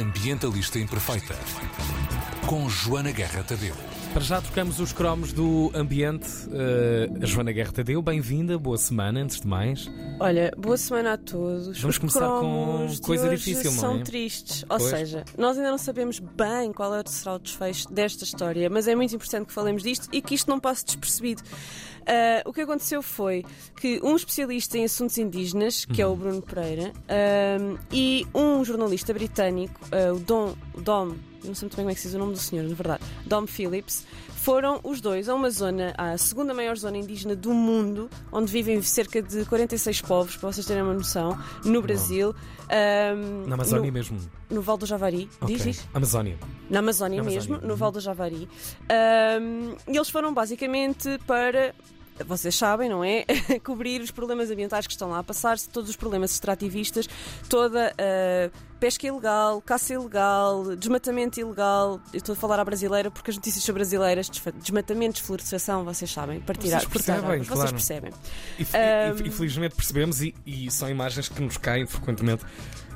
Ambientalista Imperfeita. Com Joana Guerra Tadeu. Para já trocamos os cromos do ambiente. Uh, a Joana Guerra Tadeu, bem-vinda, boa semana, antes de mais. Olha, boa semana a todos. Vamos Os começar com coisa difícil, não são é? tristes. Ou Pois. seja, nós ainda não sabemos bem qual é será o desfecho desta história, mas é muito importante que falemos disto e que isto não passe despercebido. Ah, o que aconteceu foi que um especialista em assuntos indígenas, que é Uhum. o Bruno Pereira, ah, e um jornalista britânico, o Dom, o Dom, não sei muito bem como é que se diz o nome do senhor, na verdade, Dom Phillips, foram os dois a uma zona, à segunda maior zona indígena do mundo, onde vivem cerca de 46 povos, para vocês terem uma noção, no Brasil. ah, Na Amazónia no, mesmo. no Val do Javari. Ok. Diz isso? Amazónia. Na Amazónia Na mesmo, no uhum. Val do Javari. Ahm, e eles foram basicamente para. Vocês sabem, não é? Cobrir os problemas ambientais que estão lá a passar-se, todos os problemas extrativistas, toda a pesca ilegal, caça ilegal, desmatamento ilegal. Eu estou a falar à brasileira porque as notícias são brasileiras, desmatamento, desflorestação, vocês sabem, partir Vocês percebem, árvores, vocês claro. percebem. E, e- infelizmente percebemos, e, e são imagens que nos caem frequentemente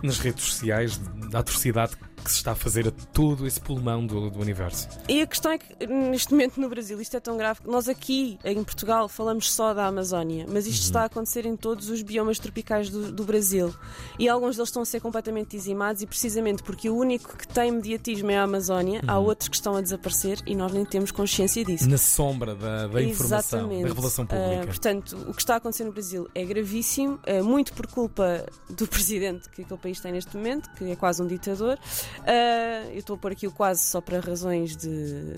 nas redes sociais da atrocidade que se está a fazer a todo esse pulmão do, do universo. E a questão é que neste momento no Brasil isto é tão grave que nós aqui em Portugal falamos só da Amazónia, mas isto está a acontecer em todos os biomas tropicais do, do Brasil. E alguns deles estão a ser completamente dizimados, e precisamente porque o único que tem mediatismo é a Amazónia, há outros que estão a desaparecer e nós nem temos consciência disso. Na sombra da, da informação, Exatamente. da revelação pública. portanto, o que está a acontecer no Brasil é gravíssimo, ah, muito por culpa do presidente que aquele país tem neste momento, que é quase um ditador. Ah, eu estou a pôr aqui o quase só para razões de,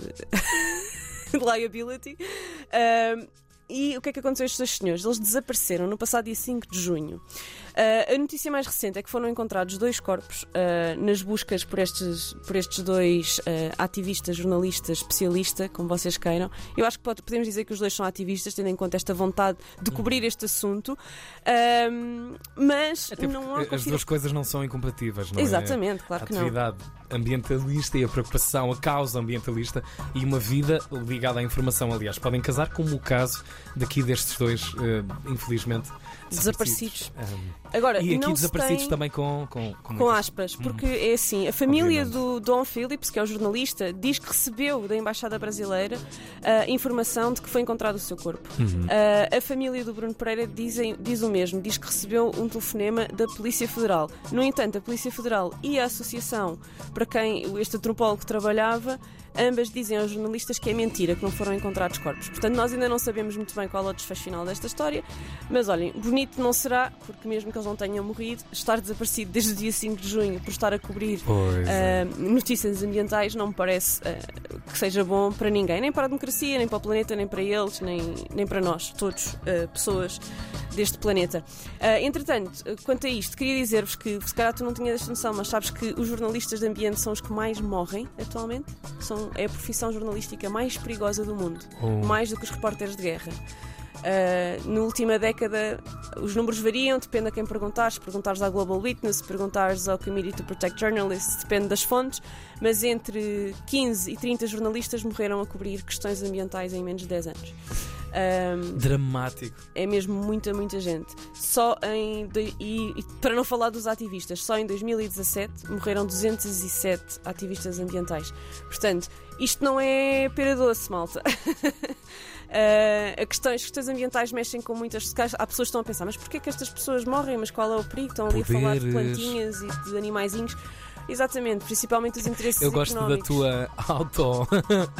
liability. E o que é que aconteceu a estes dois senhores? Eles desapareceram no passado dia 5 de junho. Ah, a notícia mais recente é que foram encontrados dois corpos ah, nas buscas por estes, por estes dois ah, ativistas, jornalistas, especialista, como vocês queiram. Eu acho que pode- podemos dizer que os dois são ativistas, tendo em conta esta vontade de cobrir este assunto. Mas Até porque não há as duas coisas não são incompatíveis, não é? Exatamente, a claro que não. atividade ambientalista e a preocupação, a causa ambientalista e uma vida ligada à informação. Aliás, podem casar, como o caso daqui destes dois, infelizmente, Desaparecidos. Um, Agora, e aqui desaparecidos tem- também com, com, com Com aspas, porque é assim, a família Obviamente. do Dom Phillips, que é o jornalista, diz que recebeu da Embaixada Brasileira a informação de que foi encontrado o seu corpo. Uhum. Ah, a família do Bruno Pereira dizem, diz o mesmo, diz que recebeu um telefonema da Polícia Federal. No entanto, a Polícia Federal e a associação para quem este antropólogo trabalhava, ambas dizem aos jornalistas que é mentira, que não foram encontrados corpos. Portanto, nós ainda não sabemos muito bem qual é o desfecho final desta história, mas olhem, bonito não será, porque mesmo que eles não tenham morrido, estar desaparecido desde o dia 5 de junho por estar a cobrir ah, notícias ambientais não me parece ah, que seja bom para ninguém, nem para a democracia, nem para o planeta, nem para eles, nem, nem para nós, todos, ah, pessoas deste planeta. Ah, entretanto, quanto a isto, queria dizer-vos que, se calhar tu não tinhas esta noção, mas sabes que os jornalistas de ambiente são os que mais morrem atualmente? São, é a profissão jornalística mais perigosa do mundo, Oh. mais do que os repórteres de guerra. Uh, na última década, os números variam, depende a quem perguntares. Se perguntares à Global Witness, se perguntares ao Committee to Protect Journalists, depende das fontes, mas entre 15 e 30 jornalistas morreram a cobrir questões ambientais em menos de 10 anos. Um, Dramático. é mesmo muita, muita gente. Só em. e, e para não falar dos ativistas, só em 2017 morreram 207 ativistas ambientais. Portanto, isto não é pera doce, malta. Uh, a questão, as questões ambientais mexem com muitas. Há pessoas que estão a pensar, mas porquê que estas pessoas morrem? Mas qual é o perigo? Estão ali a falar de Poderes. plantinhas e de animaizinhos. Exatamente, principalmente os interesses Eu gosto da económicos. tua auto.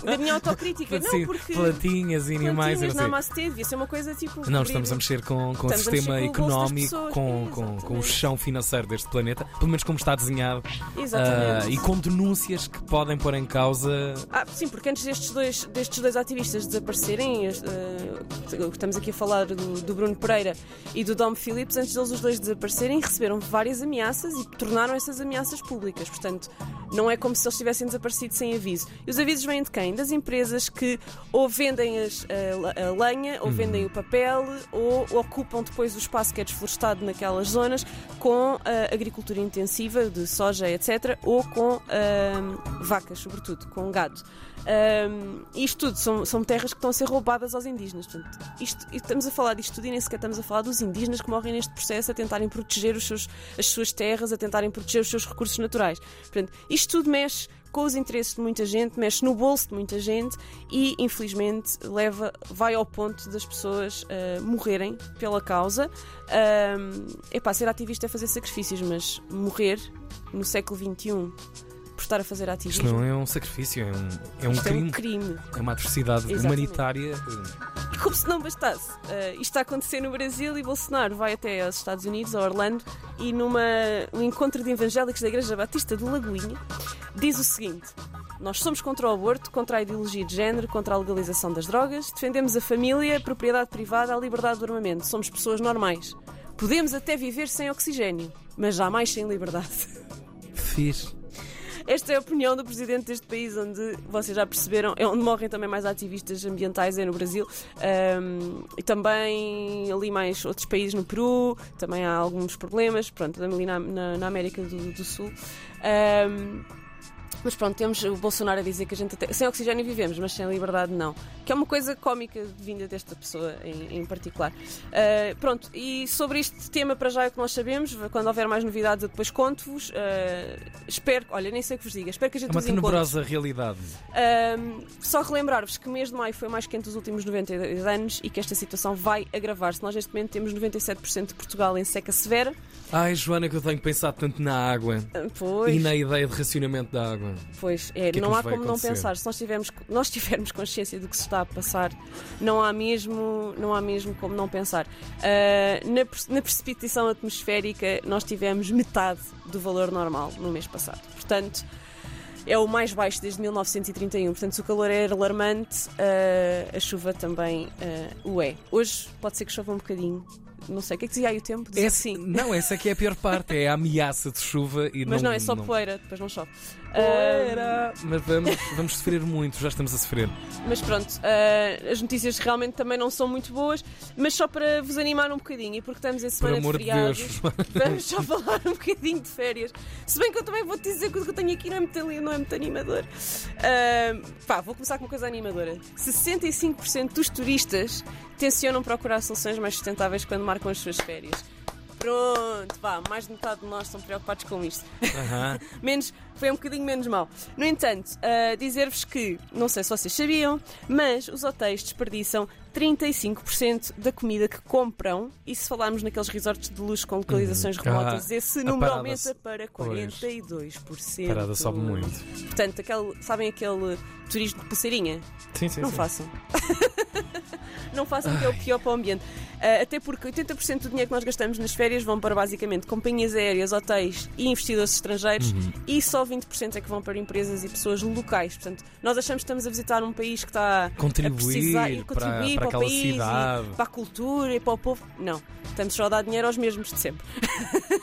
Da minha autocrítica. Não, porque. plantinhas e animais. Plantinhas. Namastê devia ser uma coisa tipo. Não, estamos a mexer com, com o sistema económico, com, com, com o chão financeiro deste planeta, pelo menos como está desenhado, Exatamente. ah, e com denúncias que podem pôr em causa. Ah, sim, porque antes destes dois, destes dois ativistas desaparecerem, eh, estamos aqui a falar do, do Bruno Pereira e do Dom Phillips, antes deles os dois desaparecerem, receberam várias ameaças e tornaram essas ameaças públicas. Portanto, Não é como se eles tivessem desaparecido sem aviso. E os avisos vêm de quem? Das empresas que ou vendem as, a, a, lenha, ou vendem o papel, ou ocupam depois o espaço que é desflorestado naquelas zonas com a agricultura intensiva de soja, etc., ou com vacas, sobretudo, com gado. Um, isto tudo são, são, terras que estão a ser roubadas aos indígenas. Portanto, isto, estamos a falar disto tudo e nem sequer estamos a falar dos indígenas que morrem neste processo a tentarem proteger os seus, as suas terras, a tentarem proteger os seus recursos naturais. Portanto, isto tudo mexe com os interesses de muita gente, mexe no bolso de muita gente e, infelizmente, leva, vai ao ponto das pessoas uh, morrerem pela causa. Uh, epá, ser ativista é fazer sacrifícios, mas morrer no século XXI por estar a fazer ativismo. Isto não é um sacrifício, é um, é um, crime. É um crime. É uma atrocidade Exatamente. humanitária. Como se não bastasse, uh, isto está a acontecer no Brasil e Bolsonaro vai até aos Estados Unidos, a Orlando, e numa um encontro de evangélicos da Igreja Batista do Lagoinha, diz o seguinte. Nós somos contra o aborto, contra a ideologia de género, contra a legalização das drogas, defendemos a família, a propriedade privada, a liberdade do armamento. Somos pessoas normais. Podemos até viver sem oxigênio, mas jamais sem liberdade. Fiz. Esta é a opinião do presidente deste país, onde vocês já perceberam, é onde morrem também mais ativistas ambientais, é no Brasil. Um, e também ali mais outros países no Peru, também há alguns problemas, pronto, ali na, na, na América do, do Sul. Um, mas pronto, temos o Bolsonaro a dizer que a gente até, sem oxigênio vivemos, mas sem liberdade não. Que é uma coisa cómica vinda desta pessoa em, em particular. Uh, pronto, e sobre este tema para já é o que nós sabemos. Quando houver mais novidades eu depois conto-vos. Uh, espero, olha, nem sei o que vos diga. Espero que a gente É uma tenebrosa realidade. Uh, só relembrar-vos que o mês de maio foi mais quente dos últimos 92 anos e que esta situação vai agravar-se. Nós neste momento temos 97% de Portugal em seca severa. Ai, Joana, que eu tenho pensado tanto na água pois. e na ideia de racionamento da água. Pois, é, é não há como acontecer? não pensar. Se nós tivermos, nós tivermos consciência do que se está a passar, não há mesmo, não há mesmo como não pensar. Uh, na, na precipitação atmosférica, nós tivemos metade do valor normal no mês passado. Portanto, é o mais baixo desde 1931. Portanto, se o calor é alarmante, uh, a chuva também uh, o é. Hoje pode ser que chova um bocadinho, não sei, o que é que dizia aí o tempo? Dizia sim. Não, essa aqui é a pior parte, é a ameaça de chuva e Mas não, não é só não... poeira, depois não chove. Poeira! Uh... Mas vamos, vamos sofrer muito, já estamos a sofrer. Mas pronto, uh, as notícias realmente também não são muito boas, mas só para vos animar um bocadinho, e porque estamos em semana de feriados, de vamos só falar um bocadinho de férias. Se bem que eu também vou te dizer que o que eu tenho aqui não é muito, não é muito animador. Uh, pá, vou começar com uma coisa animadora. 65% dos turistas tencionam procurar soluções mais sustentáveis quando marcam as suas férias. Pronto, vá, mais de metade de nós estão preocupados com isto. menos, foi um bocadinho menos mal. No entanto, uh, dizer-vos que, não sei se vocês sabiam, mas os hotéis desperdiçam 35% da comida que compram. E se falarmos naqueles resorts de luxo com localizações uhum. remotas, ah, esse número aumenta para 42%. Parada sobe muito. Portanto, aquele, sabem aquele turismo de pulseirinha? Sim, sim. Não sim. façam. não façam que é o pior para o ambiente. Uh, até porque 80% do dinheiro que nós gastamos nas férias vão para basicamente companhias aéreas, hotéis e investidores estrangeiros uhum. e só 20% é que vão para empresas e pessoas locais. Portanto, nós achamos que estamos a visitar um país que está contribuir a precisar e contribuir para, para, para o país, para a cultura e para o povo. Não, estamos só a dar dinheiro aos mesmos de sempre.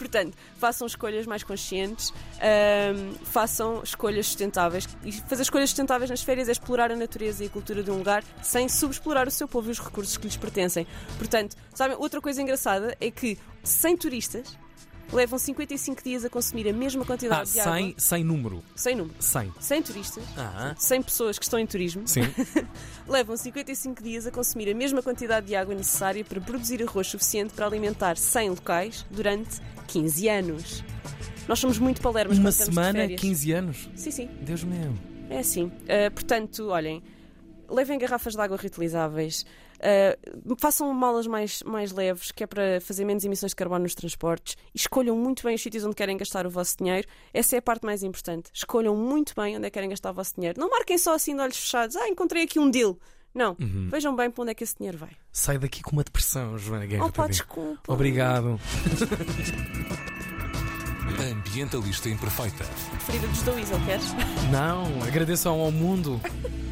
Portanto, façam escolhas mais conscientes, um, façam escolhas sustentáveis. E fazer escolhas sustentáveis nas férias é explorar a natureza e a cultura de um lugar sem subexplorar o seu povo e os recursos que lhes pertencem. Portanto, sabem, outra coisa engraçada é que sem turistas levam 55 dias a consumir a mesma quantidade ah, de água. Sem, sem número. Sem número. 100. Sem turistas. Ah. Sem pessoas que estão em turismo. Sim. levam 55 dias a consumir a mesma quantidade de água necessária para produzir arroz suficiente para alimentar 100 locais durante 15 anos. Nós somos muito palermas Uma semana, 15 anos? Sim, sim. Deus meu. É assim. Uh, portanto, olhem, levem garrafas de água reutilizáveis. Uh, façam malas mais, mais leves, que é para fazer menos emissões de carbono nos transportes. E escolham muito bem os sítios onde querem gastar o vosso dinheiro. Essa é a parte mais importante. Escolham muito bem onde é que querem gastar o vosso dinheiro. Não marquem só assim de olhos fechados. Ah, encontrei aqui um deal. Não. Uhum. Vejam bem para onde é que esse dinheiro vai. Sai daqui com uma depressão, Joana Guerra. Oh, pá, desculpa. Obrigado. Ambientalista Imperfeita. Preferida dos Weasel, queres? Não, agradeço ao mundo